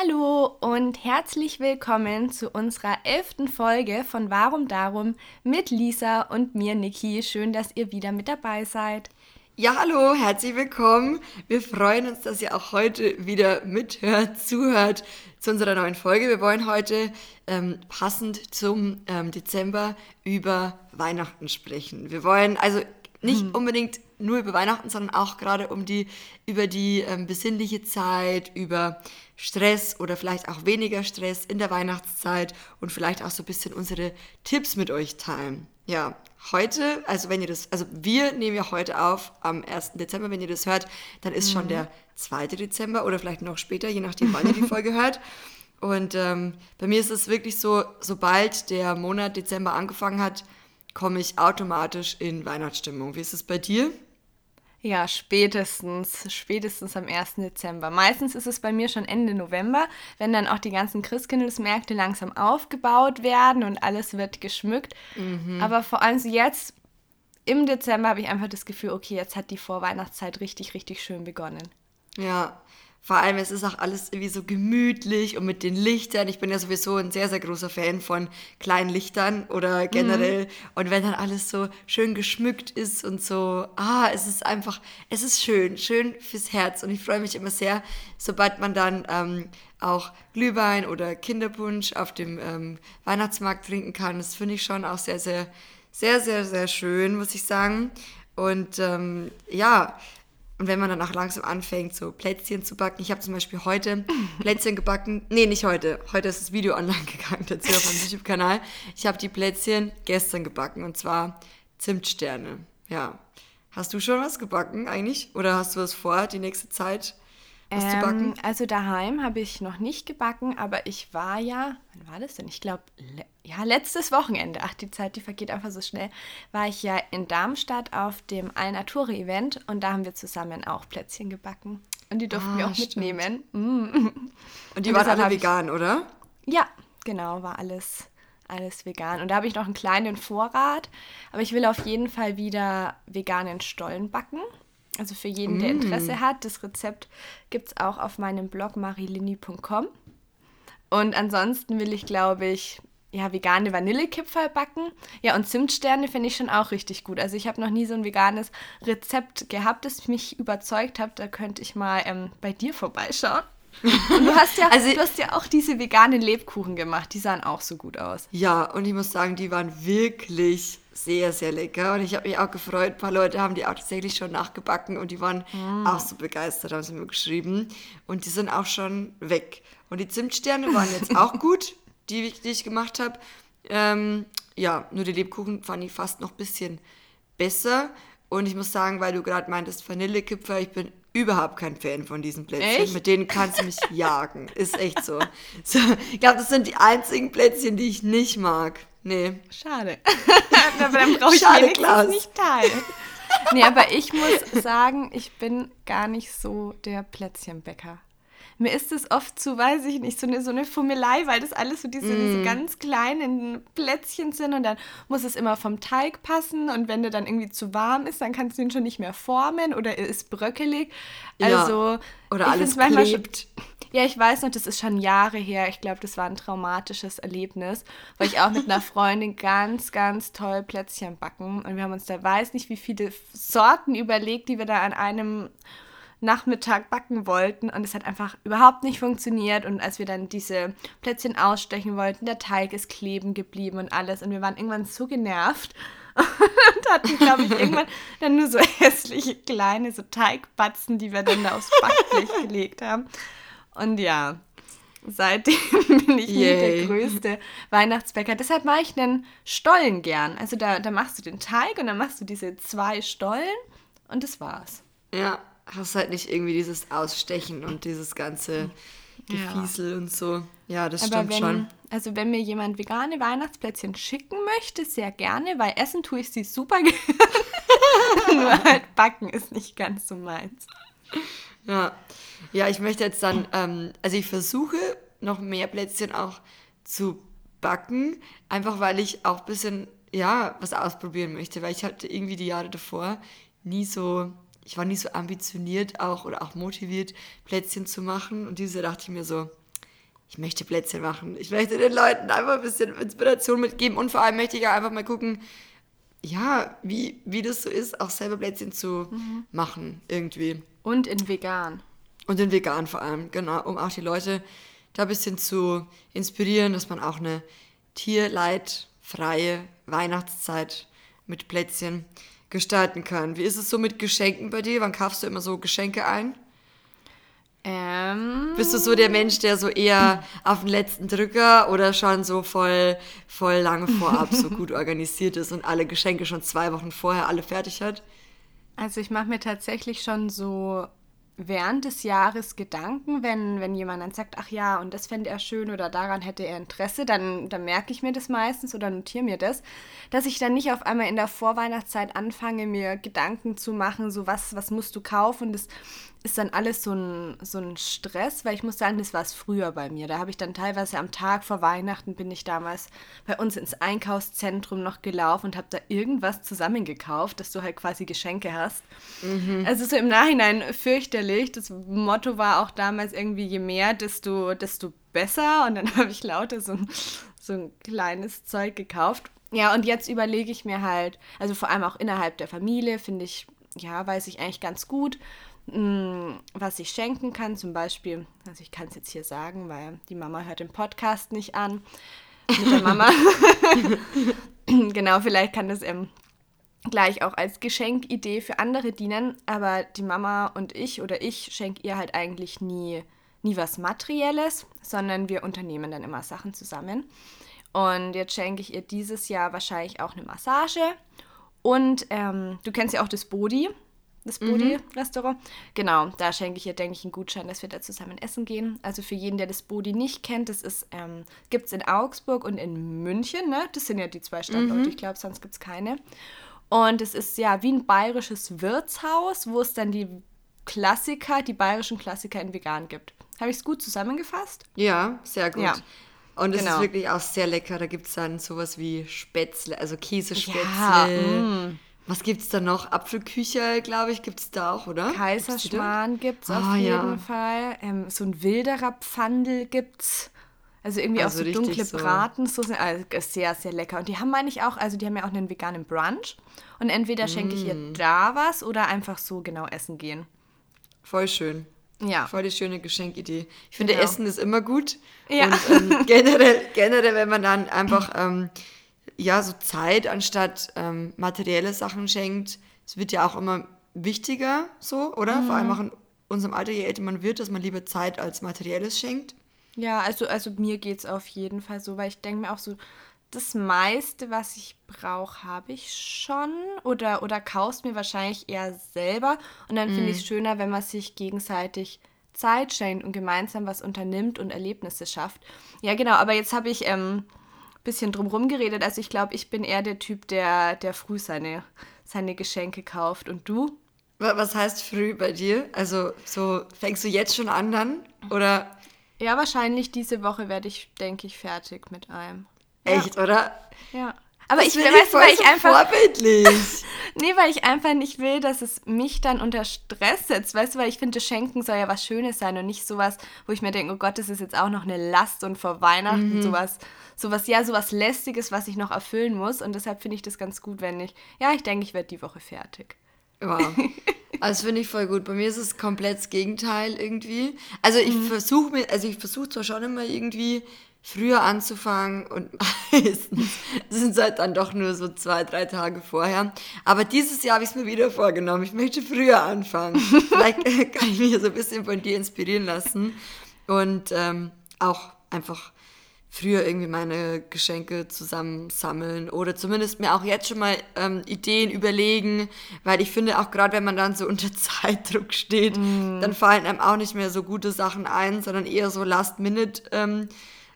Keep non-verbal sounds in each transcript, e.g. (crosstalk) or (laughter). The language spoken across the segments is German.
Hallo und herzlich willkommen zu unserer elften Folge von Warum Darum mit Lisa und mir, Niki. Schön, dass ihr wieder mit dabei seid. Ja, hallo, herzlich willkommen. Wir freuen uns, dass ihr auch heute wieder mithört, zuhört zu unserer neuen Folge. Wir wollen heute ähm, passend zum ähm, Dezember über Weihnachten sprechen. Wir wollen also nicht hm. unbedingt nur über Weihnachten, sondern auch gerade um die, über die ähm, besinnliche Zeit, über Stress oder vielleicht auch weniger Stress in der Weihnachtszeit und vielleicht auch so ein bisschen unsere Tipps mit euch teilen. Ja, heute, also wenn ihr das, also wir nehmen ja heute auf am 1. Dezember, wenn ihr das hört, dann ist mhm. schon der 2. Dezember oder vielleicht noch später, je nachdem, wann ihr die Folge hört. (laughs) Und ähm, bei mir ist es wirklich so, sobald der Monat Dezember angefangen hat, komme ich automatisch in Weihnachtsstimmung. Wie ist es bei dir? Ja, spätestens, spätestens am 1. Dezember. Meistens ist es bei mir schon Ende November, wenn dann auch die ganzen Christkindlesmärkte langsam aufgebaut werden und alles wird geschmückt. Mhm. Aber vor allem jetzt im Dezember habe ich einfach das Gefühl, okay, jetzt hat die Vorweihnachtszeit richtig, richtig schön begonnen. Ja, vor allem, es ist auch alles irgendwie so gemütlich und mit den Lichtern. Ich bin ja sowieso ein sehr, sehr großer Fan von kleinen Lichtern oder generell. Mhm. Und wenn dann alles so schön geschmückt ist und so, ah, es ist einfach, es ist schön, schön fürs Herz. Und ich freue mich immer sehr, sobald man dann ähm, auch Glühwein oder Kinderpunsch auf dem ähm, Weihnachtsmarkt trinken kann. Das finde ich schon auch sehr, sehr, sehr, sehr, sehr schön, muss ich sagen. Und ähm, ja, und wenn man dann auch langsam anfängt, so Plätzchen zu backen. Ich habe zum Beispiel heute (laughs) Plätzchen gebacken. Nee, nicht heute. Heute ist das Video online gegangen dazu auf meinem (laughs) YouTube-Kanal. Ich habe die Plätzchen gestern gebacken und zwar Zimtsterne. Ja. Hast du schon was gebacken eigentlich? Oder hast du was vor, die nächste Zeit? Was ähm, zu backen? Also daheim habe ich noch nicht gebacken, aber ich war ja, wann war das denn? Ich glaube, le ja, letztes Wochenende, ach, die Zeit, die vergeht einfach so schnell, war ich ja in Darmstadt auf dem Alnature-Event und da haben wir zusammen auch Plätzchen gebacken. Und die durften ah, wir auch stimmt. mitnehmen. Mm. Und die und waren alle vegan, oder? Ja, genau, war alles, alles vegan. Und da habe ich noch einen kleinen Vorrat, aber ich will auf jeden Fall wieder veganen Stollen backen. Also für jeden, der Interesse mm. hat. Das Rezept gibt es auch auf meinem Blog marilini.com. Und ansonsten will ich, glaube ich, ja, vegane Vanillekipferl backen. Ja, und Zimtsterne finde ich schon auch richtig gut. Also ich habe noch nie so ein veganes Rezept gehabt, das mich überzeugt hat. Da könnte ich mal ähm, bei dir vorbeischauen. Und du hast ja, (laughs) also, du hast ja auch diese veganen Lebkuchen gemacht. Die sahen auch so gut aus. Ja, und ich muss sagen, die waren wirklich sehr, sehr lecker. Und ich habe mich auch gefreut. Ein paar Leute haben die auch tatsächlich schon nachgebacken und die waren mm. auch so begeistert, haben sie mir geschrieben. Und die sind auch schon weg. Und die Zimtsterne waren jetzt auch (laughs) gut, die, die ich gemacht habe. Ähm, ja, nur die Lebkuchen fand ich fast noch ein bisschen besser. Und ich muss sagen, weil du gerade meintest, Vanillekipferl, ich bin überhaupt kein Fan von diesen Plätzchen. Echt? Mit denen kannst du mich jagen. Ist echt so. so ich glaube, das sind die einzigen Plätzchen, die ich nicht mag. Nee. Schade. (laughs) aber dann brauche ich Schade, Klaus. nicht teilen. Nee, aber ich muss (laughs) sagen, ich bin gar nicht so der Plätzchenbäcker. Mir ist es oft zu, weiß ich nicht, so eine, so eine Fummelei, weil das alles so diese, mm. diese ganz kleinen Plätzchen sind und dann muss es immer vom Teig passen und wenn der dann irgendwie zu warm ist, dann kannst du ihn schon nicht mehr formen oder er ist bröckelig. Also, ja. Oder alles klebt. Ja, ich weiß noch, das ist schon Jahre her. Ich glaube, das war ein traumatisches Erlebnis, weil ich auch mit einer Freundin ganz, ganz toll Plätzchen backen und wir haben uns da weiß nicht wie viele Sorten überlegt, die wir da an einem Nachmittag backen wollten und es hat einfach überhaupt nicht funktioniert und als wir dann diese Plätzchen ausstechen wollten, der Teig ist kleben geblieben und alles und wir waren irgendwann so genervt (laughs) und hatten, glaube ich, irgendwann dann nur so (laughs) hässliche kleine so Teigbatzen, die wir dann da aufs Backblech gelegt haben. Und ja, seitdem (laughs) bin ich Yay. nie der größte Weihnachtsbäcker. Deshalb mache ich einen Stollen gern. Also da, da machst du den Teig und dann machst du diese zwei Stollen und das war's. Ja, hast halt nicht irgendwie dieses Ausstechen und dieses ganze Gefiesel ja. und so. Ja, das Aber stimmt wenn, schon. Also wenn mir jemand vegane Weihnachtsplätzchen schicken möchte, sehr gerne, weil essen tue ich sie super (laughs) gerne. (laughs) Nur halt backen ist nicht ganz so meins. Ja. Ja, ich möchte jetzt dann, ähm, also ich versuche noch mehr Plätzchen auch zu backen, einfach weil ich auch ein bisschen, ja, was ausprobieren möchte, weil ich hatte irgendwie die Jahre davor nie so ich war nie so ambitioniert auch oder auch motiviert, Plätzchen zu machen. Und diese dachte ich mir so, ich möchte Plätzchen machen. Ich möchte den Leuten einfach ein bisschen Inspiration mitgeben und vor allem möchte ich auch einfach mal gucken, ja, wie, wie das so ist, auch selber Plätzchen zu mhm. machen irgendwie. Und in vegan. Und in vegan vor allem, genau, um auch die Leute da ein bisschen zu inspirieren, dass man auch eine tierleidfreie Weihnachtszeit mit Plätzchen gestalten kann. Wie ist es so mit Geschenken bei dir? Wann kaufst du immer so Geschenke ein? Ähm, Bist du so der Mensch, der so eher auf den letzten Drücker oder schon so voll, voll lange vorab so gut (laughs) organisiert ist und alle Geschenke schon zwei Wochen vorher alle fertig hat? Also ich mache mir tatsächlich schon so während des Jahres Gedanken, wenn, wenn jemand dann sagt, ach ja, und das fände er schön oder daran hätte er Interesse, dann, dann merke ich mir das meistens oder notiere mir das, dass ich dann nicht auf einmal in der Vorweihnachtszeit anfange, mir Gedanken zu machen, so was, was musst du kaufen. Das ist dann alles so ein, so ein Stress, weil ich muss sagen, das war es früher bei mir. Da habe ich dann teilweise am Tag vor Weihnachten bin ich damals bei uns ins Einkaufszentrum noch gelaufen und habe da irgendwas zusammengekauft, dass du halt quasi Geschenke hast. Mhm. Also so im Nachhinein fürchterlich. Das Motto war auch damals irgendwie, je mehr, desto, desto besser. Und dann (laughs) habe ich lauter so ein, so ein kleines Zeug gekauft. Ja, und jetzt überlege ich mir halt, also vor allem auch innerhalb der Familie, finde ich, ja, weiß ich eigentlich ganz gut Mm, was ich schenken kann, zum Beispiel, also ich kann es jetzt hier sagen, weil die Mama hört den Podcast nicht an. Mit der Mama. (laughs) genau, vielleicht kann das ähm, gleich auch als Geschenkidee für andere dienen, aber die Mama und ich oder ich schenke ihr halt eigentlich nie, nie was Materielles, sondern wir unternehmen dann immer Sachen zusammen. Und jetzt schenke ich ihr dieses Jahr wahrscheinlich auch eine Massage. Und ähm, du kennst ja auch das Body das Bodi-Restaurant. Mhm. Genau, da schenke ich ihr, denke ich, einen Gutschein, dass wir da zusammen essen gehen. Also für jeden, der das Bodi nicht kennt, das ist, ähm, gibt es in Augsburg und in München, ne? Das sind ja die zwei Standorte, mhm. ich glaube, sonst gibt es keine. Und es ist ja wie ein bayerisches Wirtshaus, wo es dann die Klassiker, die bayerischen Klassiker in vegan gibt. Habe ich es gut zusammengefasst? Ja, sehr gut. Ja. Und es genau. ist wirklich auch sehr lecker. Da gibt es dann sowas wie Spätzle, also Käsespätzle. Ja, mm. Was gibt es da noch? Apfelküche, glaube ich, gibt es da auch, oder? Kaiserschmarrn gibt es oh, auf jeden ja. Fall. Ähm, so ein wilderer Pfandel gibt es. Also irgendwie also auch so dunkle so. Bratensoßen. Also sehr, sehr lecker. Und die haben, meine ich, auch, also die haben ja auch einen veganen Brunch. Und entweder schenke ich ihr mm. da was oder einfach so genau essen gehen. Voll schön. Ja. Voll die schöne Geschenkidee. Ich finde, genau. Essen ist immer gut. Ja. Und ähm, generell, generell, wenn man dann einfach ähm, ja, so Zeit anstatt ähm, materielle Sachen schenkt. Es wird ja auch immer wichtiger, so, oder? Mhm. Vor allem mhm. auch in unserem Alter, je älter man wird, dass man lieber Zeit als Materielles schenkt. Ja, also, also mir geht es auf jeden Fall so, weil ich denke mir auch so, das meiste, was ich brauche, habe ich schon. Oder, oder kaufst mir wahrscheinlich eher selber. Und dann finde ich es mhm. schöner, wenn man sich gegenseitig Zeit schenkt und gemeinsam was unternimmt und Erlebnisse schafft. Ja, genau, aber jetzt habe ich ähm, bisschen drumherum geredet. Also ich glaube, ich bin eher der Typ, der, der früh seine, seine Geschenke kauft. Und du? Was heißt früh bei dir? Also so fängst du jetzt schon an dann? Oder? Ja, wahrscheinlich diese Woche werde ich, denke ich, fertig mit allem. Echt, ja. oder? Ja. Aber das ich weißt du, weil ich einfach. Vorbildlich. (laughs) nee, weil ich einfach nicht will, dass es mich dann unter Stress setzt. Weißt du, weil ich finde, Schenken soll ja was Schönes sein und nicht sowas, wo ich mir denke, oh Gott, das ist jetzt auch noch eine Last und vor Weihnachten mhm. sowas, sowas, ja, sowas Lästiges, was ich noch erfüllen muss. Und deshalb finde ich das ganz gut, wenn ich, ja, ich denke, ich werde die Woche fertig. Wow. (laughs) Also finde ich voll gut. Bei mir ist es komplett das Gegenteil irgendwie. Also ich mhm. versuche mir, also ich versuche zwar schon immer irgendwie früher anzufangen und (laughs) meistens sind es halt dann doch nur so zwei, drei Tage vorher. Aber dieses Jahr habe ich es mir wieder vorgenommen. Ich möchte früher anfangen. (laughs) Vielleicht kann ich mich so ein bisschen von dir inspirieren lassen und ähm, auch einfach früher irgendwie meine Geschenke zusammensammeln oder zumindest mir auch jetzt schon mal ähm, Ideen überlegen, weil ich finde auch gerade wenn man dann so unter (laughs) Zeitdruck steht, mm. dann fallen einem auch nicht mehr so gute Sachen ein, sondern eher so Last-Minute ähm,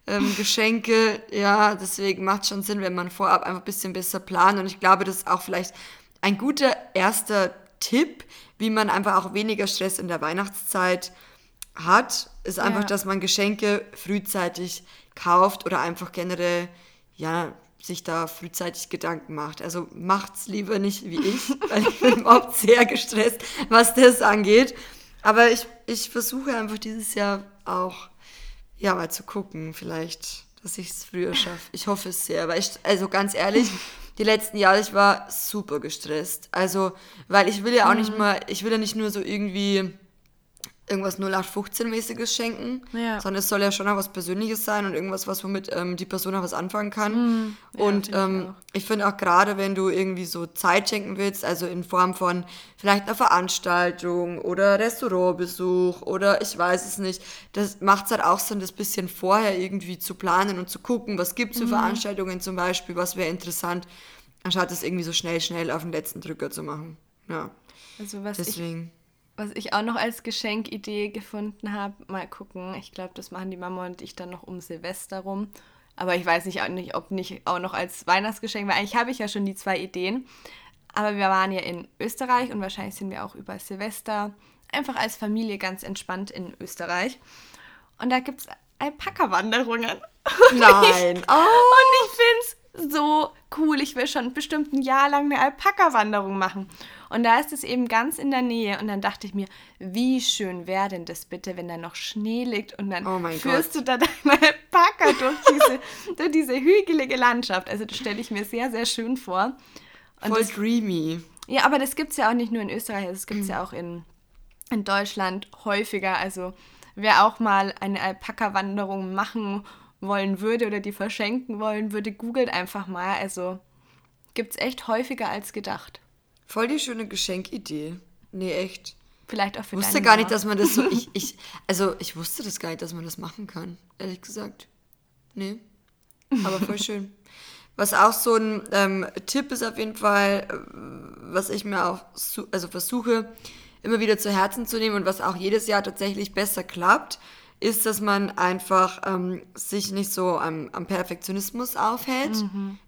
ähm, Geschenke. Ja, deswegen macht es schon Sinn, wenn man vorab einfach ein bisschen besser plant. Und ich glaube, das ist auch vielleicht ein guter erster Tipp, wie man einfach auch weniger Stress in der Weihnachtszeit hat, ist einfach, ja. dass man Geschenke frühzeitig kauft oder einfach generell, ja, sich da frühzeitig Gedanken macht. Also macht's lieber nicht wie ich, (laughs) weil ich bin überhaupt sehr gestresst, was das angeht. Aber ich, ich versuche einfach dieses Jahr auch Ja, mal zu gucken, vielleicht, dass ich es früher schaffe. Ich hoffe es sehr, weil ich, also ganz ehrlich, (laughs) die letzten Jahre, ich war super gestresst. Also, weil ich will ja auch nicht mal, ich will ja nicht nur so irgendwie irgendwas 0815-mäßiges schenken, Ja. sondern es soll ja schon auch was Persönliches sein und irgendwas, was womit ähm, die Person auch was anfangen kann. Mhm. Ja, und find ich ähm, ich finde auch gerade, wenn du irgendwie so Zeit schenken willst, also in Form von vielleicht einer Veranstaltung oder Restaurantbesuch oder ich weiß es nicht, das macht es halt auch Sinn, das bisschen vorher irgendwie zu planen und zu gucken, was gibt es Mhm. für Veranstaltungen zum Beispiel, was wäre interessant, anstatt das irgendwie so schnell, schnell auf den letzten Drücker zu machen. Ja, Also was ich deswegen. Was ich auch noch als Geschenkidee gefunden habe, mal gucken. Ich glaube, das machen die Mama und ich dann noch um Silvester rum. Aber ich weiß nicht, auch nicht, ob nicht auch noch als Weihnachtsgeschenk, weil eigentlich habe ich ja schon die zwei Ideen. Aber wir waren ja in Österreich und wahrscheinlich sind wir auch über Silvester einfach als Familie ganz entspannt in Österreich. Und da gibt es Alpaka-Wanderungen. Nein. (laughs) Oh. Und ich finde es so cool. Ich will schon bestimmt ein Jahr lang eine Alpaka-Wanderung machen. Und da ist es eben ganz in der Nähe. Und dann dachte ich mir, wie schön wäre denn das bitte, wenn da noch Schnee liegt und dann Oh mein führst Gott. du da deine Alpaka durch diese, (laughs) durch diese hügelige Landschaft. Also das stelle ich mir sehr, sehr schön vor. Und Voll das, dreamy. ja, aber das gibt es ja auch nicht nur in Österreich, das gibt es ja auch in, in Deutschland häufiger. Also wer auch mal eine Alpaka-Wanderung machen wollen würde oder die verschenken wollen würde, googelt einfach mal. Also gibt es echt häufiger als gedacht. Voll die schöne Geschenkidee. Nee, echt. Vielleicht auch für Ich wusste gar nicht, dass man das so. (laughs) Ich, ich, also, ich wusste das gar nicht, dass man das machen kann. Ehrlich gesagt. Nee. Aber voll (laughs) schön. Was auch so ein ähm, Tipp ist auf jeden Fall, äh, was ich mir auch also versuche, immer wieder zu Herzen zu nehmen und was auch jedes Jahr tatsächlich besser klappt, ist, dass man einfach ähm, sich nicht so am, am Perfektionismus aufhält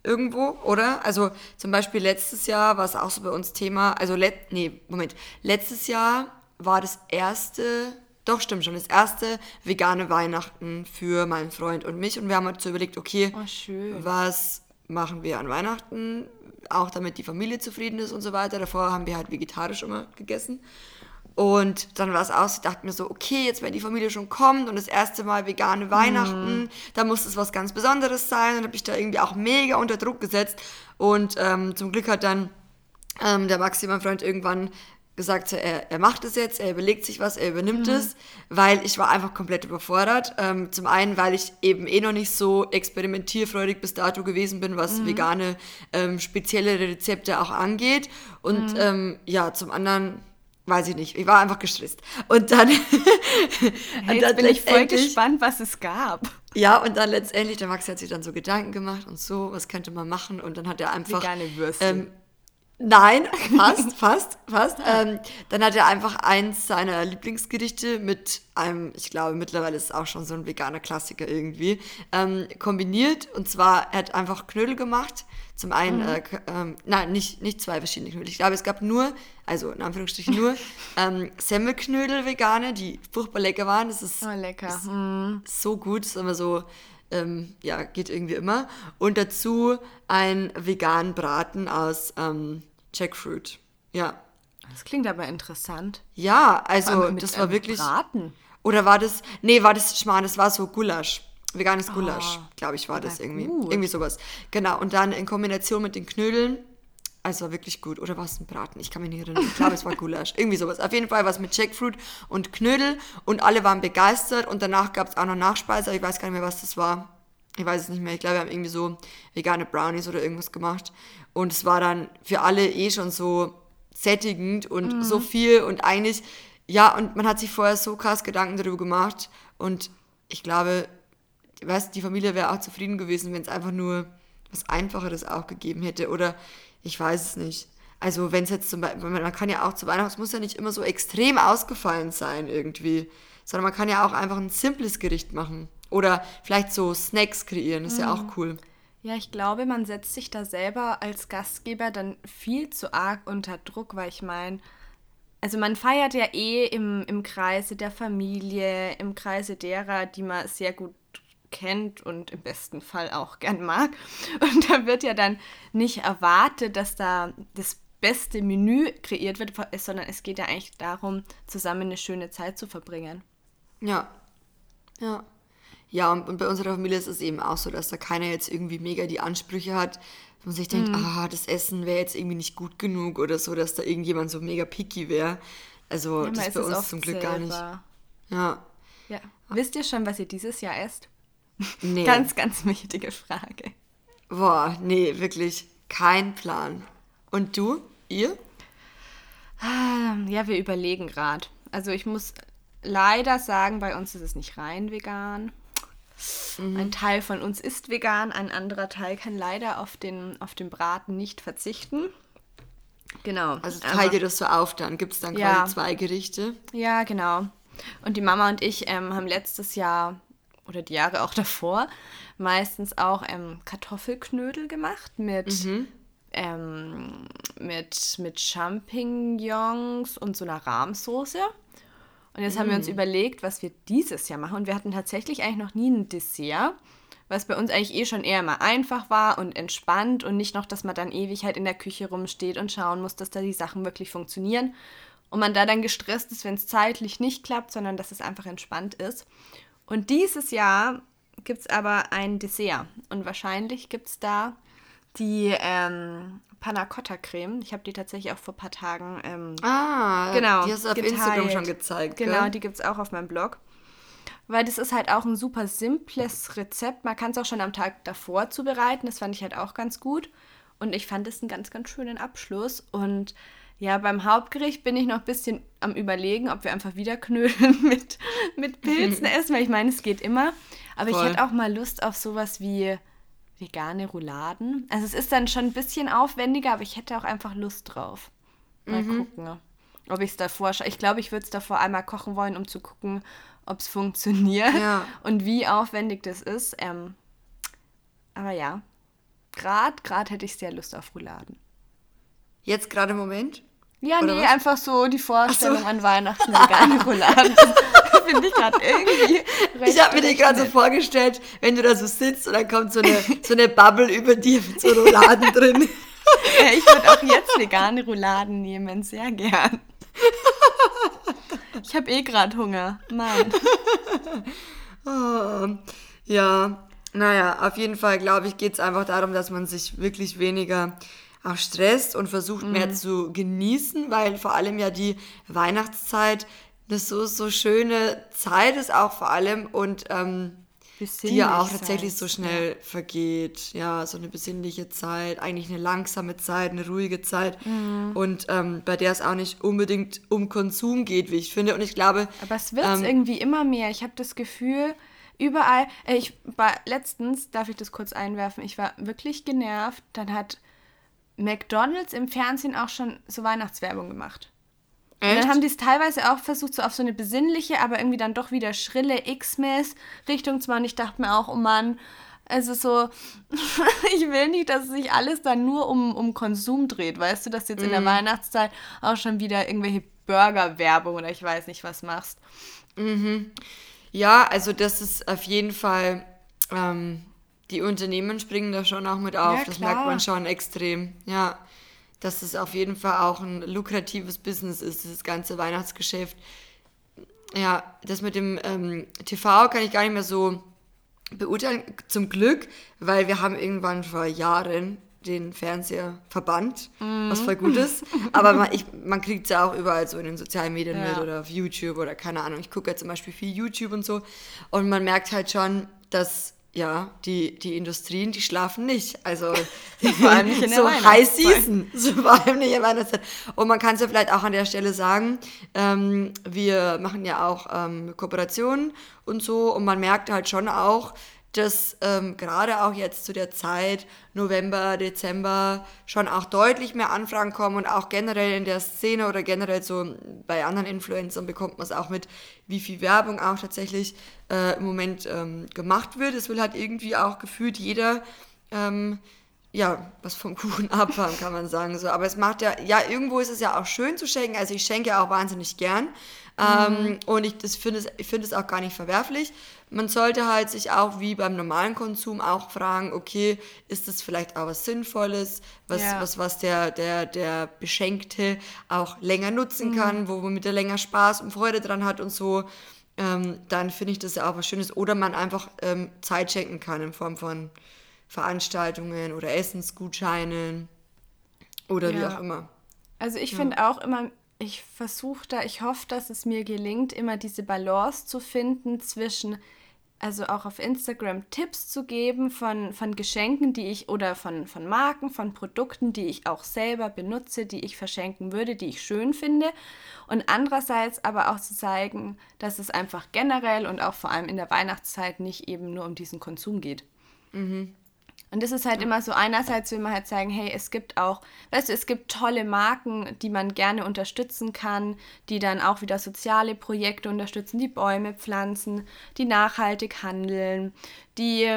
irgendwo, oder? Also zum Beispiel letztes Jahr war es auch so bei uns Thema, also let, nee, Moment, letztes Jahr war das erste, doch stimmt schon, das erste vegane Weihnachten für meinen Freund und mich und wir haben uns so überlegt, okay, Oh, was machen wir an Weihnachten, auch damit die Familie zufrieden ist und so weiter. Davor haben wir halt vegetarisch immer gegessen. Und dann war es aus, ich dachte mir so, okay, jetzt wenn die Familie schon kommt und das erste Mal vegane Weihnachten, da muss es was ganz Besonderes sein. Und habe ich da irgendwie auch mega unter Druck gesetzt. Und ähm, zum Glück hat dann ähm, der Maxi, mein Freund, irgendwann gesagt, er, er macht es jetzt, er überlegt sich was, er übernimmt es, weil ich war einfach komplett überfordert. Ähm, zum einen, weil ich eben eh noch nicht so experimentierfreudig bis dato gewesen bin, was vegane ähm, spezielle Rezepte auch angeht. Und ähm, ja, zum anderen weiß ich nicht, ich war einfach gestresst. Und dann, (laughs) Hey, jetzt bin ich voll gespannt, was es gab. ja, und dann letztendlich, der Maxi hat sich dann so Gedanken gemacht und so, was könnte man machen? Und dann hat er einfach. Vegane Würstchen. Ähm, nein, fast, (laughs) fast, fast. Ähm, dann hat er einfach eins seiner Lieblingsgerichte mit einem, ich glaube, mittlerweile ist es auch schon so ein veganer Klassiker irgendwie, ähm, kombiniert. Und zwar, er hat einfach Knödel gemacht. Zum einen, Mhm. äh, ähm, nein, nicht, nicht zwei verschiedene Knödel. Ich glaube, es gab nur, also in Anführungsstrichen nur, (laughs) ähm, Semmelknödel vegane, die furchtbar lecker waren. Das ist Oh, lecker. ist Hm. so gut, ist immer so, ähm, ja, geht irgendwie immer. Und dazu ein veganen Braten aus ähm, Jackfruit. Ja. Das klingt aber interessant. Ja, also mit das war einem wirklich. Braten. Oder war das. Nee, war das Schmarrn, das war so Gulasch. Veganes Gulasch, Oh, glaube ich, war das irgendwie. gut. Irgendwie sowas. Genau. Und dann in Kombination mit den Knödeln. Also war wirklich gut. Oder war es ein Braten? Ich kann mich nicht erinnern. Ich glaube, es war Gulasch. (laughs) Irgendwie sowas. Auf jeden Fall was mit Jackfruit und Knödel. Und alle waren begeistert. Und danach gab es auch noch Nachspeise. aber Ich weiß gar nicht mehr, was das war. Ich weiß es nicht mehr. Ich glaube, wir haben irgendwie so vegane Brownies oder irgendwas gemacht. Und es war dann für alle eh schon so sättigend und so viel. Und eigentlich, ja, und man hat sich vorher so krass Gedanken darüber gemacht. Und ich glaube, weißt, die Familie wäre auch zufrieden gewesen, wenn es einfach nur was Einfacheres auch gegeben hätte. Oder ich weiß es nicht. Also wenn es jetzt zum Beispiel, man kann ja auch zu Weihnachten, es muss ja nicht immer so extrem ausgefallen sein irgendwie, sondern man kann ja auch einfach ein simples Gericht machen. Oder vielleicht so Snacks kreieren, ist ja auch cool. Ja, ich glaube, man setzt sich da selber als Gastgeber dann viel zu arg unter Druck, weil ich meine, also man feiert ja eh im, im Kreise der Familie, im Kreise derer, die man sehr gut kennt und im besten Fall auch gern mag. (laughs) Und da wird ja dann nicht erwartet, dass da das beste Menü kreiert wird, sondern es geht ja eigentlich darum, zusammen eine schöne Zeit zu verbringen. Ja. Ja. Ja, und, und bei unserer Familie ist es eben auch so, dass da keiner jetzt irgendwie mega die Ansprüche hat, dass man sich denkt, Mhm. ah, das Essen wäre jetzt irgendwie nicht gut genug oder so, dass da irgendjemand so mega picky wäre. Also Ja, das ist bei uns zum Glück gar nicht. selber. Ja. Ja. Wisst ihr schon, was ihr dieses Jahr esst? Nee. (laughs) Ganz, ganz wichtige Frage. Boah, nee, wirklich kein Plan. Und du? Ihr? Ähm, Ja, wir überlegen gerade. Also ich muss leider sagen, bei uns ist es nicht rein vegan. Mhm. Ein Teil von uns ist vegan, ein anderer Teil kann leider auf den, auf den Braten nicht verzichten. Genau. Also teilt ihr das so auf dann? Gibt es dann Ja. quasi zwei Gerichte? Ja, genau. Und die Mama und ich ähm, haben letztes Jahr oder die Jahre auch (laughs) davor meistens auch ähm, Kartoffelknödel gemacht mit, ähm, mit, mit Champignons und so einer Rahmsoße. Und jetzt haben wir uns überlegt, was wir dieses Jahr machen. Und wir hatten tatsächlich eigentlich noch nie ein Dessert, was bei uns eigentlich eh schon eher mal einfach war und entspannt und nicht noch, dass man dann ewig halt in der Küche rumsteht und schauen muss, dass da die Sachen wirklich funktionieren. Und man da dann gestresst ist, wenn es zeitlich nicht klappt, sondern dass es einfach entspannt ist. Und dieses Jahr gibt es aber ein Dessert. Und wahrscheinlich gibt es da die ähm, Panna Cotta Creme. Ich habe die tatsächlich auch vor ein paar Tagen ähm, Ah, genau, die hast du auf geteilt. Instagram schon gezeigt, Genau, gell? die gibt es auch auf meinem Blog. Weil das ist halt auch ein super simples Rezept. Man kann es auch schon am Tag davor zubereiten. Das fand ich halt auch ganz gut. Und ich fand es einen ganz, ganz schönen Abschluss. Und ja, beim Hauptgericht bin ich noch ein bisschen am Überlegen, ob wir einfach wieder Knödel (laughs) mit, mit Pilzen (laughs) essen, weil ich meine, es geht immer. Aber Voll. ich hätte auch mal Lust auf sowas wie vegane Rouladen. Also es ist dann schon ein bisschen aufwendiger, aber ich hätte auch einfach Lust drauf. Mal Mhm. gucken, ob ich es davor scha- Ich glaube, ich würde es davor einmal kochen wollen, um zu gucken, ob es funktioniert Ja. (laughs) und wie aufwendig das ist. Ähm, aber ja, gerade grad hätte ich sehr Lust auf Rouladen. Jetzt gerade im Moment? Ja, Oder nee, was? einfach so die Vorstellung so. an Weihnachten (laughs) vegane Rouladen. (laughs) Finde ich gerade irgendwie Ich habe mir die gerade so vorgestellt, wenn du da so sitzt und dann kommt so eine, so eine Bubble über dir mit so Rouladen drin. (laughs) Äh, Ich würde auch jetzt vegane Rouladen nehmen, sehr gern. Ich habe eh gerade Hunger. Mann. (laughs) Oh, ja, naja, auf jeden Fall, glaube ich, geht es einfach darum, dass man sich wirklich weniger auch stresst und versucht mehr zu genießen, weil vor allem ja die Weihnachtszeit eine so, so schöne Zeit ist auch vor allem und ähm, die ja auch tatsächlich so schnell vergeht. Ja, so eine besinnliche Zeit, eigentlich eine langsame Zeit, eine ruhige Zeit und ähm, bei der es auch nicht unbedingt um Konsum geht, wie ich finde. Und ich glaube, Aber es wird ähm, irgendwie immer mehr. Ich habe das Gefühl, überall. Äh, ich war letztens, darf ich das kurz einwerfen, ich war wirklich genervt. Dann hat McDonalds im Fernsehen auch schon so Weihnachtswerbung gemacht. Und Echt? dann haben die es teilweise auch versucht, so auf so eine besinnliche, aber irgendwie dann doch wieder schrille X-Mess-Richtung zu machen. Und ich dachte mir auch, oh Mann, also so, (laughs) ich will nicht, dass sich alles dann nur um, um Konsum dreht. Weißt du, dass du jetzt in der Weihnachtszeit auch schon wieder irgendwelche Burger-Werbung oder ich weiß nicht was machst. Ja, also das ist auf jeden Fall, ähm, die Unternehmen springen da schon auch mit auf. Ja, das merkt man schon extrem. Ja, dass es auf jeden Fall auch ein lukratives Business ist, dieses ganze Weihnachtsgeschäft. Ja, das mit dem ähm, TV kann ich gar nicht mehr so beurteilen, zum Glück, weil wir haben irgendwann vor Jahren den Fernseher verbannt, was voll gut ist. Aber man, (laughs) ich, man kriegt es ja auch überall so in den sozialen Medien Ja. mit oder auf YouTube oder keine Ahnung. Ich gucke ja zum Beispiel viel YouTube und so. Und man merkt halt schon, dass ja, die, die Industrien, die schlafen nicht. Also (laughs) (laughs) Vor allem nicht in der so High. Season. So vor allem nicht in Weihnachtszeit. Und man kann es ja vielleicht auch an der Stelle sagen, ähm, wir machen ja auch ähm, Kooperationen und so. Und man merkt halt schon auch, dass ähm, gerade auch jetzt zu der Zeit, November, Dezember, schon auch deutlich mehr Anfragen kommen und auch generell in der Szene oder generell so bei anderen Influencern bekommt man es auch mit, wie viel Werbung auch tatsächlich äh, im Moment ähm, gemacht wird. Es will halt irgendwie auch gefühlt jeder ähm, ja, was vom (laughs) Kuchen abhaben, kann man sagen. So. Aber es macht ja, ja, irgendwo ist es ja auch schön zu schenken. Also ich schenke ja auch wahnsinnig gern. Ähm, und ich finde es, ich es auch gar nicht verwerflich. Man sollte halt sich auch wie beim normalen Konsum auch fragen, okay, ist das vielleicht auch was Sinnvolles, was, Ja. was, was der, der, der Beschenkte auch länger nutzen kann, wo womit er länger Spaß und Freude dran hat und so. ähm, dann finde ich das ja auch was Schönes. Oder man einfach ähm, Zeit schenken kann in Form von Veranstaltungen oder Essensgutscheinen oder ja. wie auch immer. Also ich ja. finde auch immer, ich versuche da, ich hoffe, dass es mir gelingt, immer diese Balance zu finden zwischen also auch auf Instagram Tipps zu geben von, von Geschenken, die ich oder von, von Marken, von Produkten, die ich auch selber benutze, die ich verschenken würde, die ich schön finde. Und andererseits aber auch zu zeigen, dass es einfach generell und auch vor allem in der Weihnachtszeit nicht eben nur um diesen Konsum geht. Mhm. Und das ist halt immer so, einerseits will man halt sagen, hey, es gibt auch, weißt du, es gibt tolle Marken, die man gerne unterstützen kann, die dann auch wieder soziale Projekte unterstützen, die Bäume pflanzen, die nachhaltig handeln, die,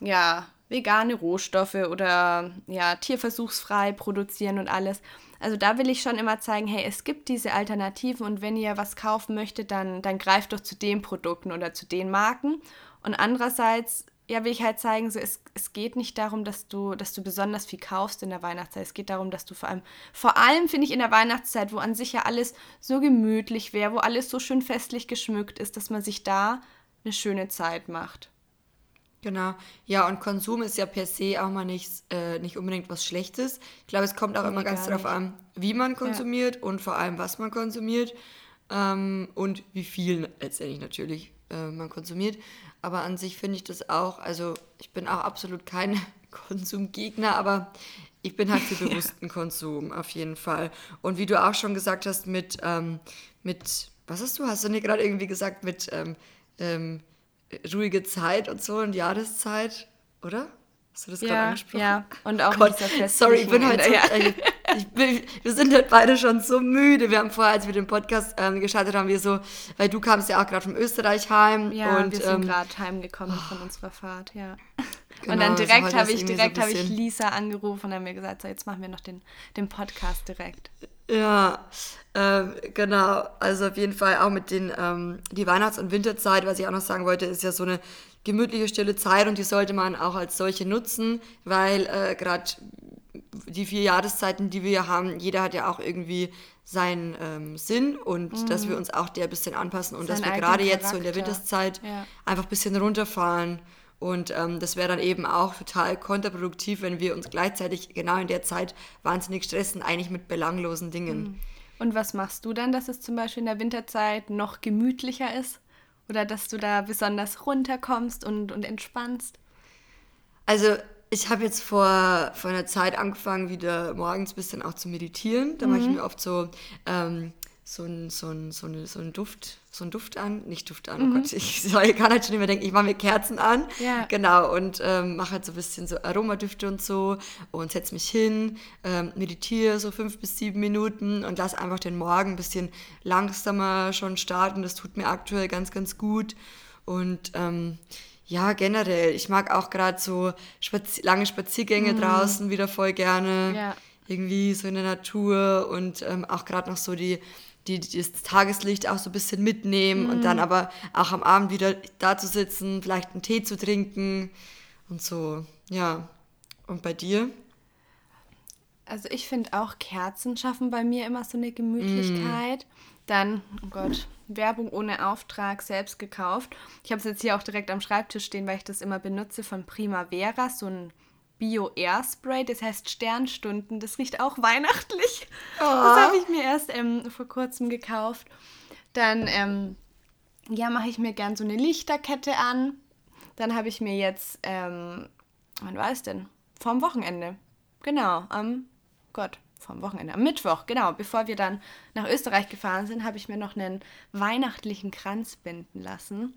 ja, vegane Rohstoffe oder ja, tierversuchsfrei produzieren und alles. Also da will ich schon immer zeigen, hey, es gibt diese Alternativen und wenn ihr was kaufen möchtet, dann, dann greift doch zu den Produkten oder zu den Marken. Und andererseits ja, will ich halt zeigen, so, es, es geht nicht darum, dass du, dass du besonders viel kaufst in der Weihnachtszeit. Es geht darum, dass du vor allem, vor allem finde ich in der Weihnachtszeit, wo an sich ja alles so gemütlich wäre, wo alles so schön festlich geschmückt ist, dass man sich da eine schöne Zeit macht. Genau. Ja, und Konsum ist ja per se auch mal nicht, äh, nicht unbedingt was Schlechtes. Ich glaube, es kommt auch immer ganz darauf an, wie man konsumiert ja. und vor allem, was man konsumiert ähm, und wie viel letztendlich natürlich äh, man konsumiert. Aber an sich finde ich das auch, also ich bin auch absolut kein (laughs) Konsumgegner, aber ich bin halt für (laughs) bewussten ja. Konsum auf jeden Fall. Und wie du auch schon gesagt hast, mit, ähm, mit was hast du? Hast du nicht gerade irgendwie gesagt, mit ähm, ähm, ruhige Zeit und so und Jahreszeit, oder? Hast du das ja, gerade angesprochen? Ja, und auch Gott, Sorry, ich bin heute so, ja. Bin, wir sind halt beide schon so müde. Wir haben vorher, als wir den Podcast ähm, gestartet haben, wir so, weil du kamst ja auch gerade von Österreich heim. Ja, und, wir sind ähm, gerade heimgekommen oh, von unserer Fahrt, ja. Genau, und dann direkt habe ich, direkt so habe ich Lisa angerufen und dann haben wir gesagt, so jetzt machen wir noch den, den Podcast direkt. Ja, ähm, genau. Also auf jeden Fall auch mit den, ähm, die Weihnachts- und Winterzeit, was ich auch noch sagen wollte, ist ja so eine gemütliche, stille Zeit und die sollte man auch als solche nutzen, weil äh, gerade die vier Jahreszeiten, die wir haben, jeder hat ja auch irgendwie seinen ähm, Sinn und mhm. dass wir uns auch der ein bisschen anpassen und Sein dass wir gerade jetzt so in der Winterszeit ja. einfach ein bisschen runterfahren. Und ähm, das wäre dann eben auch total kontraproduktiv, wenn wir uns gleichzeitig genau in der Zeit wahnsinnig stressen, eigentlich mit belanglosen Dingen. Mhm. Und was machst du dann, dass es zum Beispiel in der Winterzeit noch gemütlicher ist? Oder dass du da besonders runterkommst und, und entspannst? Also ich habe jetzt vor, vor einer Zeit angefangen, wieder morgens ein bisschen auch zu meditieren. Da mhm. mache ich mir oft so, ähm, so, ein, so, ein, so, eine, so ein Duft, so ein Duft an, nicht Duft an, oh mhm. oh Gott, (laughs) ich, ich kann halt schon immer denken, ich mache mir Kerzen an. Ja. Genau, und ähm, mache halt so ein bisschen so Aromadüfte und so und setze mich hin, ähm, meditiere so fünf bis sieben Minuten und lasse einfach den Morgen ein bisschen langsamer schon starten. Das tut mir aktuell ganz, ganz gut. Und ähm, ja, generell. Ich mag auch gerade so Spazi lange Spaziergänge mhm. draußen wieder voll gerne. Ja. Irgendwie so in der Natur und ähm, auch gerade noch so die, die, das Tageslicht auch so ein bisschen mitnehmen mhm. und dann aber auch am Abend wieder da zu sitzen, vielleicht einen Tee zu trinken und so. Ja. Und bei dir? Also ich finde auch Kerzen schaffen bei mir immer so eine Gemütlichkeit. Mm. Dann, oh Gott, Werbung ohne Auftrag selbst gekauft. Ich habe es jetzt hier auch direkt am Schreibtisch stehen, weil ich das immer benutze von Primavera, so ein Bio-Air-Spray, das heißt Sternstunden. Das riecht auch weihnachtlich. Oh. Das habe ich mir erst ähm, vor kurzem gekauft. Dann, ähm, ja, mache ich mir gern so eine Lichterkette an. Dann habe ich mir jetzt, ähm, wann war es denn? Vorm Wochenende. Genau, am Gott, vom Wochenende, am Mittwoch, genau, bevor wir dann nach Österreich gefahren sind, habe ich mir noch einen weihnachtlichen Kranz binden lassen.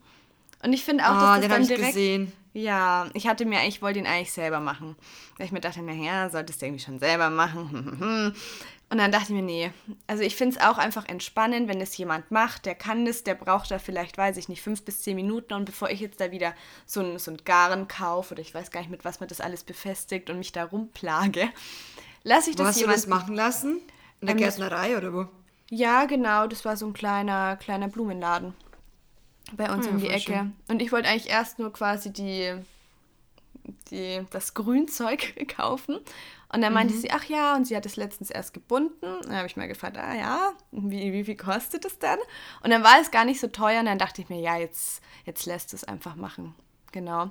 Und ich finde auch, oh, dass das dann direkt. Gesehen. Ja, ich hatte mir, ich wollte ihn eigentlich selber machen. Weil ich mir dachte, naja, solltest du irgendwie schon selber machen. (laughs) Und dann dachte ich mir, nee. Also ich finde es auch einfach entspannend, wenn es jemand macht, der kann das, der braucht da vielleicht, weiß ich nicht, fünf bis zehn Minuten. Und bevor ich jetzt da wieder so ein, so ein Garen kaufe oder ich weiß gar nicht, mit was man das alles befestigt und mich da rumplage, lasse ich das wo hast jemand... du das machen lassen? In der ähm, Gärtnerei oder wo? Ja, genau. Das war so ein kleiner, kleiner Blumenladen bei uns hm, um die Ecke. Schön. Und ich wollte eigentlich erst nur quasi die, die, das Grünzeug (laughs) kaufen. Und dann meinte sie, ach ja, und sie hat es letztens erst gebunden. Dann habe ich mal gefragt, ah ja, wie, wie viel kostet es denn? Und dann war es gar nicht so teuer und dann dachte ich mir, ja, jetzt, jetzt lässt es einfach machen. Genau.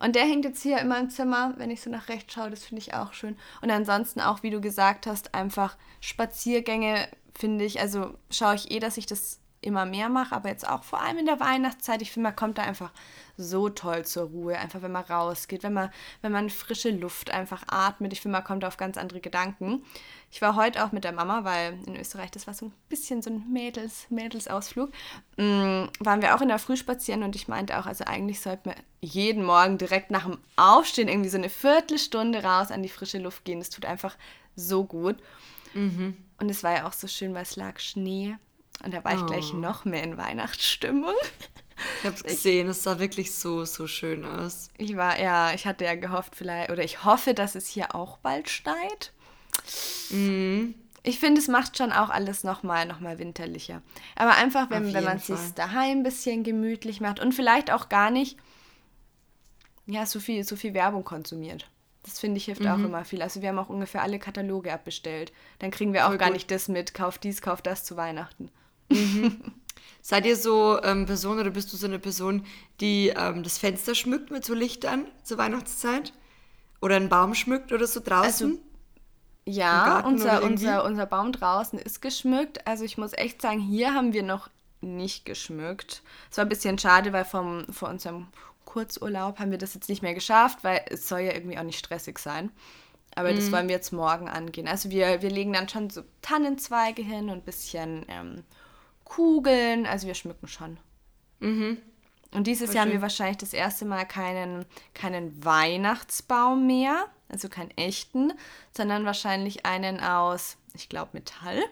Und der hängt jetzt hier in meinem Zimmer, wenn ich so nach rechts schaue, das finde ich auch schön. Und ansonsten auch, wie du gesagt hast, einfach Spaziergänge finde ich, also schaue ich eh, dass ich das immer mehr mache, aber jetzt auch vor allem in der Weihnachtszeit, ich finde, man kommt da einfach so toll zur Ruhe, einfach wenn man rausgeht, wenn man, wenn man frische Luft einfach atmet. Ich finde, man kommt auf ganz andere Gedanken. Ich war heute auch mit der Mama, weil in Österreich, das war so ein bisschen so ein Mädels, Mädelsausflug, mm, waren wir auch in der Früh spazieren und ich meinte auch, also eigentlich sollte man jeden Morgen direkt nach dem Aufstehen irgendwie so eine Viertelstunde raus an die frische Luft gehen. Das tut einfach so gut. Und es war ja auch so schön, weil es lag Schnee. Und da war ich gleich Oh. noch mehr in Weihnachtsstimmung. Ich habe es gesehen, es sah wirklich so, so schön aus. Ich war, ja, ich hatte ja gehofft vielleicht, oder ich hoffe, dass es hier auch bald schneit. Mhm. Ich finde, es macht schon auch alles nochmal noch mal winterlicher. Aber einfach, wenn, wenn man es sich daheim ein bisschen gemütlich macht und vielleicht auch gar nicht ja, so viel, so viel Werbung konsumiert. Das finde ich hilft Mhm. auch immer viel. Also wir haben auch ungefähr alle Kataloge abbestellt. Dann kriegen wir auch Voll gar gut. nicht das mit, kauf dies, kauf das zu Weihnachten. (laughs) Seid ihr so ähm, Person oder bist du so eine Person, die ähm, das Fenster schmückt mit so Lichtern zur Weihnachtszeit? Oder einen Baum schmückt oder so draußen? Also, Ja, unser, unser, unser Baum draußen ist geschmückt. Also ich muss echt sagen, hier haben wir noch nicht geschmückt. Es war ein bisschen schade, weil vom, vor unserem Kurzurlaub haben wir das jetzt nicht mehr geschafft, weil es soll ja irgendwie auch nicht stressig sein. Aber Mhm. das wollen wir jetzt morgen angehen. Also wir, wir legen dann schon so Tannenzweige hin und ein bisschen ähm, Kugeln. Also wir schmücken schon. Und dieses Mhm. Voll Jahr haben wir wahrscheinlich das erste Mal keinen, keinen Weihnachtsbaum mehr, also keinen echten, sondern wahrscheinlich einen aus, ich glaube, Metall,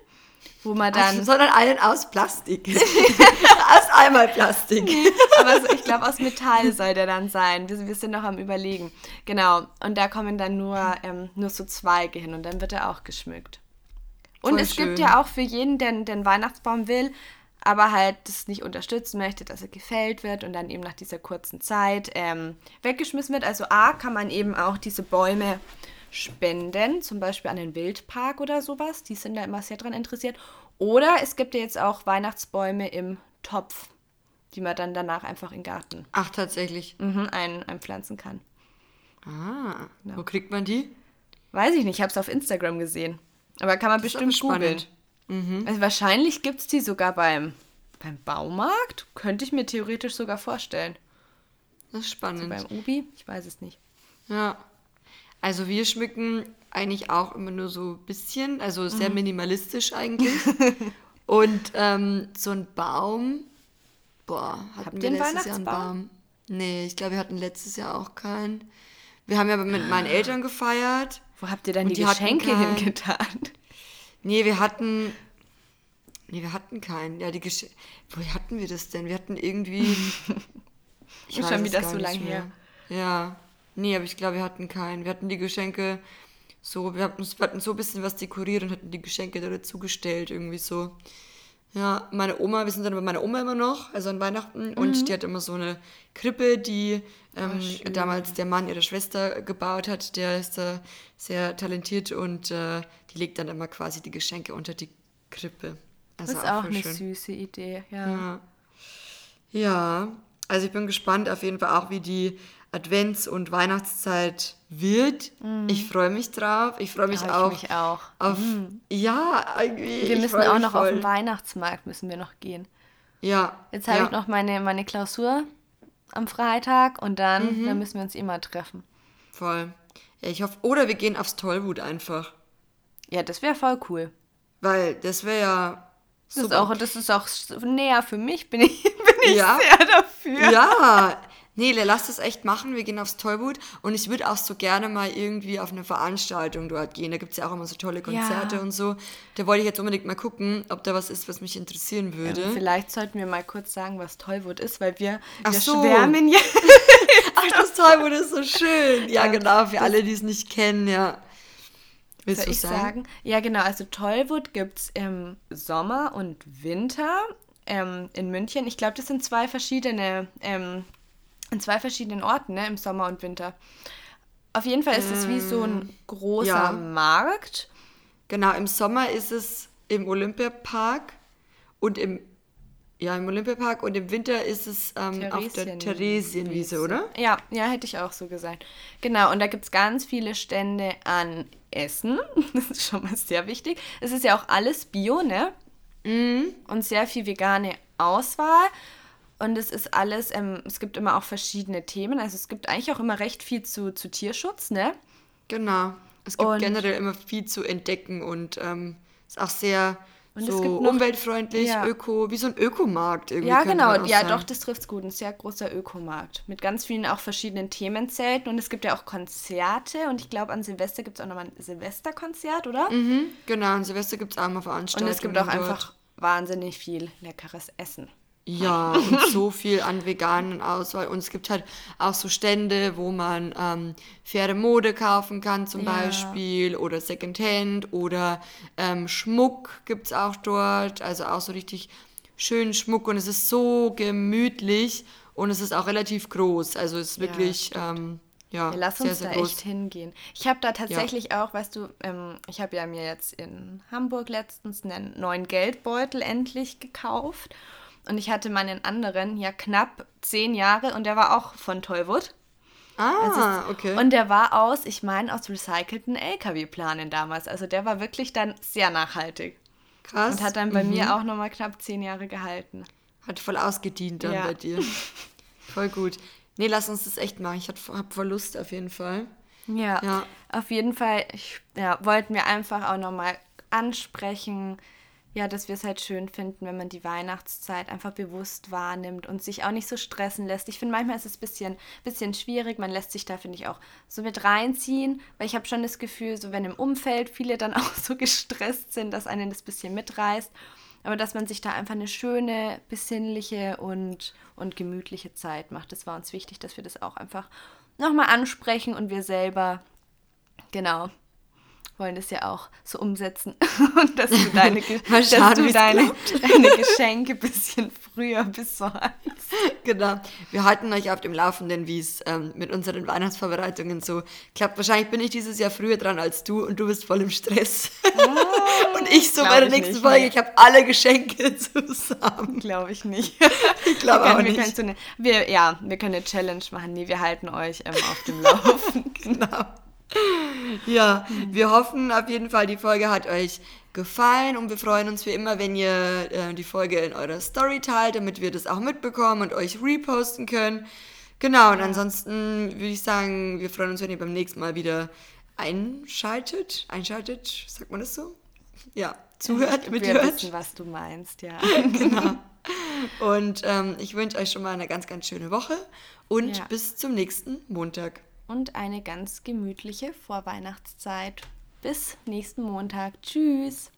wo man dann, also, sondern einen aus Plastik. (laughs) aus einmal Plastik. (laughs) aber so, ich glaube, aus Metall soll der dann sein. Wir, wir sind noch am Überlegen. Genau, und da kommen dann nur, ähm, nur so Zweige hin und dann wird er auch geschmückt. Und Voll es gibt schön. ja auch für jeden, der der einen Weihnachtsbaum will, aber halt das nicht unterstützen möchte, dass er gefällt wird und dann eben nach dieser kurzen Zeit ähm, weggeschmissen wird. Also A, kann man eben auch diese Bäume spenden, zum Beispiel an den Wildpark oder sowas. Die sind da immer sehr dran interessiert. Oder es gibt ja jetzt auch Weihnachtsbäume im Topf, die man dann danach einfach in den Garten Ach, tatsächlich. mhm, ein, einpflanzen kann. Ah, wo kriegt man die? Weiß ich nicht, ich habe es auf Instagram gesehen. Aber kann man Das bestimmt googeln. spannend. Also wahrscheinlich gibt es die sogar beim, beim Baumarkt. Könnte ich mir theoretisch sogar vorstellen. Das ist spannend. Beim Ubi? Ich weiß es nicht. Ja. Also wir schmücken eigentlich auch immer nur so ein bisschen, also sehr Mhm. minimalistisch eigentlich. (laughs) Und ähm, so ein Baum, boah, hatten Habt wir letztes Jahr einen? Baum? Nee, ich glaube, wir hatten letztes Jahr auch keinen. Wir haben ja mit (gasps) meinen Eltern gefeiert. Wo habt ihr dann die, die Geschenke keinen. hingetan? Nee, wir hatten. Nee, wir hatten keinen. Ja, die Gesch Wo hatten wir das denn? Wir hatten irgendwie. (laughs) Ich weiß schon wieder so nicht lang mehr. Ja. Nee, aber ich glaube, wir hatten keinen. Wir hatten die Geschenke so, wir hatten, wir hatten so ein bisschen was dekoriert und hatten die Geschenke da dazugestellt, irgendwie so. Ja, meine Oma, wir sind dann bei meiner Oma immer noch, also an Weihnachten, und die hat immer so eine Krippe, die ähm, schön. damals der Mann ihrer Schwester gebaut hat. Der ist da sehr talentiert und äh, die legt dann immer quasi die Geschenke unter die Krippe. Also Das ist auch voll eine schön. süße Idee, ja. Ja. ja, also ich bin gespannt auf jeden Fall auch, wie die Advents- und Weihnachtszeit wird. Ich freue mich drauf. Ich freue mich Ja, ich auch mich auch. auf. Ja, irgendwie. Wir müssen auch noch auf voll. den Weihnachtsmarkt, müssen wir noch gehen. Ja. Jetzt habe ja, ich noch meine, meine Klausur am Freitag und dann, Mhm. dann müssen wir uns immer treffen. Voll. Ja, ich hoffe. Oder wir gehen aufs Tollwut einfach. Ja, das wäre voll cool. Weil das wäre ja. Das ist, auch, das ist auch näher für mich, bin ich, (laughs) bin ich Ja. sehr dafür. Ja, nee, lass das echt machen. Wir gehen aufs Tollwut und ich würde auch so gerne mal irgendwie auf eine Veranstaltung dort gehen. Da gibt es ja auch immer so tolle Konzerte Ja. und so. Da wollte ich jetzt unbedingt mal gucken, ob da was ist, was mich interessieren würde. Ähm, Vielleicht sollten wir mal kurz sagen, was Tollwut ist, weil wir, Ach wir so. schwärmen ja. (laughs) Ach, das Tollwut ist so schön. Ja, Ja, genau, für alle, die es nicht kennen, ja. Willst Soll du ich sagen? sagen? Ja, genau. Also Tollwut gibt es im Sommer und Winter ähm, in München. Ich glaube, das sind zwei verschiedene, ähm, in zwei verschiedenen Orten, ne? Im Sommer und Winter. Auf jeden Fall ist es wie so ein großer ja. Markt. Genau, im Sommer ist es im Olympiapark und im ja, im Olympiapark und im Winter ist es ähm, auf der Theresienwiese, oder? Ja, ja, hätte ich auch so gesagt. Genau, und da gibt es ganz viele Stände an Essen. (laughs) Das ist schon mal sehr wichtig. Es ist ja auch alles Bio, ne? Mhm. Und sehr viel vegane Auswahl. Und es ist alles, ähm, es gibt immer auch verschiedene Themen. Also es gibt eigentlich auch immer recht viel zu, zu Tierschutz, ne? Genau. Es gibt Und- generell immer viel zu entdecken und ähm, ist auch sehr Und es so gibt noch- umweltfreundlich, Ja. öko, wie so ein Ökomarkt irgendwie. Ja, genau. Ja, sagen. doch, das trifft's gut. Ein sehr großer Ökomarkt. Mit ganz vielen auch verschiedenen Themenzelten. Und es gibt ja auch Konzerte. Und ich glaube, an Silvester gibt es auch nochmal ein Silvesterkonzert, oder? Mhm, genau, und Silvester gibt es auch mal Und Veranstaltungen. es gibt auch dort. einfach wahnsinnig viel leckeres Essen. Ja, und so viel an veganen Auswahl. Und es gibt halt auch so Stände, wo man ähm, faire Mode kaufen kann zum Ja. Beispiel oder Secondhand oder ähm, Schmuck gibt es auch dort. Also auch so richtig schönen Schmuck und es ist so gemütlich und es ist auch relativ groß. Also es ist Ja, wirklich, ähm, ja, Ja, lass sehr, uns sehr da groß. echt hingehen. Ich habe da tatsächlich auch, weißt du, ähm, ich habe ja mir jetzt in Hamburg letztens einen neuen Geldbeutel endlich gekauft. Und ich hatte meinen anderen ja knapp zehn Jahre und der war auch von Tollwood. Ah, okay. Und der war aus, ich meine, aus recycelten LKW-Planen damals. Also der war wirklich dann sehr nachhaltig. Krass. Und hat dann bei Mhm. mir auch nochmal knapp zehn Jahre gehalten. Hat voll ausgedient dann Ja. bei dir. (laughs) voll gut. Nee, lass uns das echt machen. Ich hab voll Lust auf jeden Fall. Ja, Ja. auf jeden Fall ich, ja, wollten wir einfach auch nochmal ansprechen, ja, dass wir es halt schön finden, wenn man die Weihnachtszeit einfach bewusst wahrnimmt und sich auch nicht so stressen lässt. Ich finde, manchmal ist es ein bisschen, bisschen schwierig. Man lässt sich da, finde ich, auch so mit reinziehen, weil ich habe schon das Gefühl, so wenn im Umfeld viele dann (laughs) auch so gestresst sind, dass einen das bisschen mitreißt. Aber dass man sich da einfach eine schöne, besinnliche und, und gemütliche Zeit macht. Das war uns wichtig, dass wir das auch einfach nochmal ansprechen und wir selber, genau, wollen das ja auch so umsetzen. (laughs) Und dass du deine, (laughs) dass schauen, du deine, (laughs) deine Geschenke ein bisschen früher besorgst. Genau. Wir halten euch auf dem Laufenden, wie es ähm, mit unseren Weihnachtsvorbereitungen so klappt. Wahrscheinlich bin ich dieses Jahr früher dran als du und du bist voll im Stress. und ich so bei der nächsten nicht, Folge, nee. ich habe alle Geschenke zusammen. Glaube ich nicht. Ich glaube auch können, Wir, nicht. können so eine, wir, ja, wir können eine Challenge machen. Nee, wir halten euch ähm, auf dem Laufen. Genau. Ja, wir hoffen auf jeden Fall, die Folge hat euch gefallen und wir freuen uns wie immer, wenn ihr äh, die Folge in eurer Story teilt, damit wir das auch mitbekommen und euch reposten können. Genau, und ansonsten würde ich sagen, wir freuen uns, wenn ihr beim nächsten Mal wieder einschaltet. Einschaltet, sagt man das so? Ja, zuhört, wir mithört. wissen, was du meinst, ja. (laughs) Genau. Und ähm, ich wünsche euch schon mal eine ganz, ganz schöne Woche und Ja. bis zum nächsten Montag. Und eine ganz gemütliche Vorweihnachtszeit. Bis nächsten Montag. Tschüss.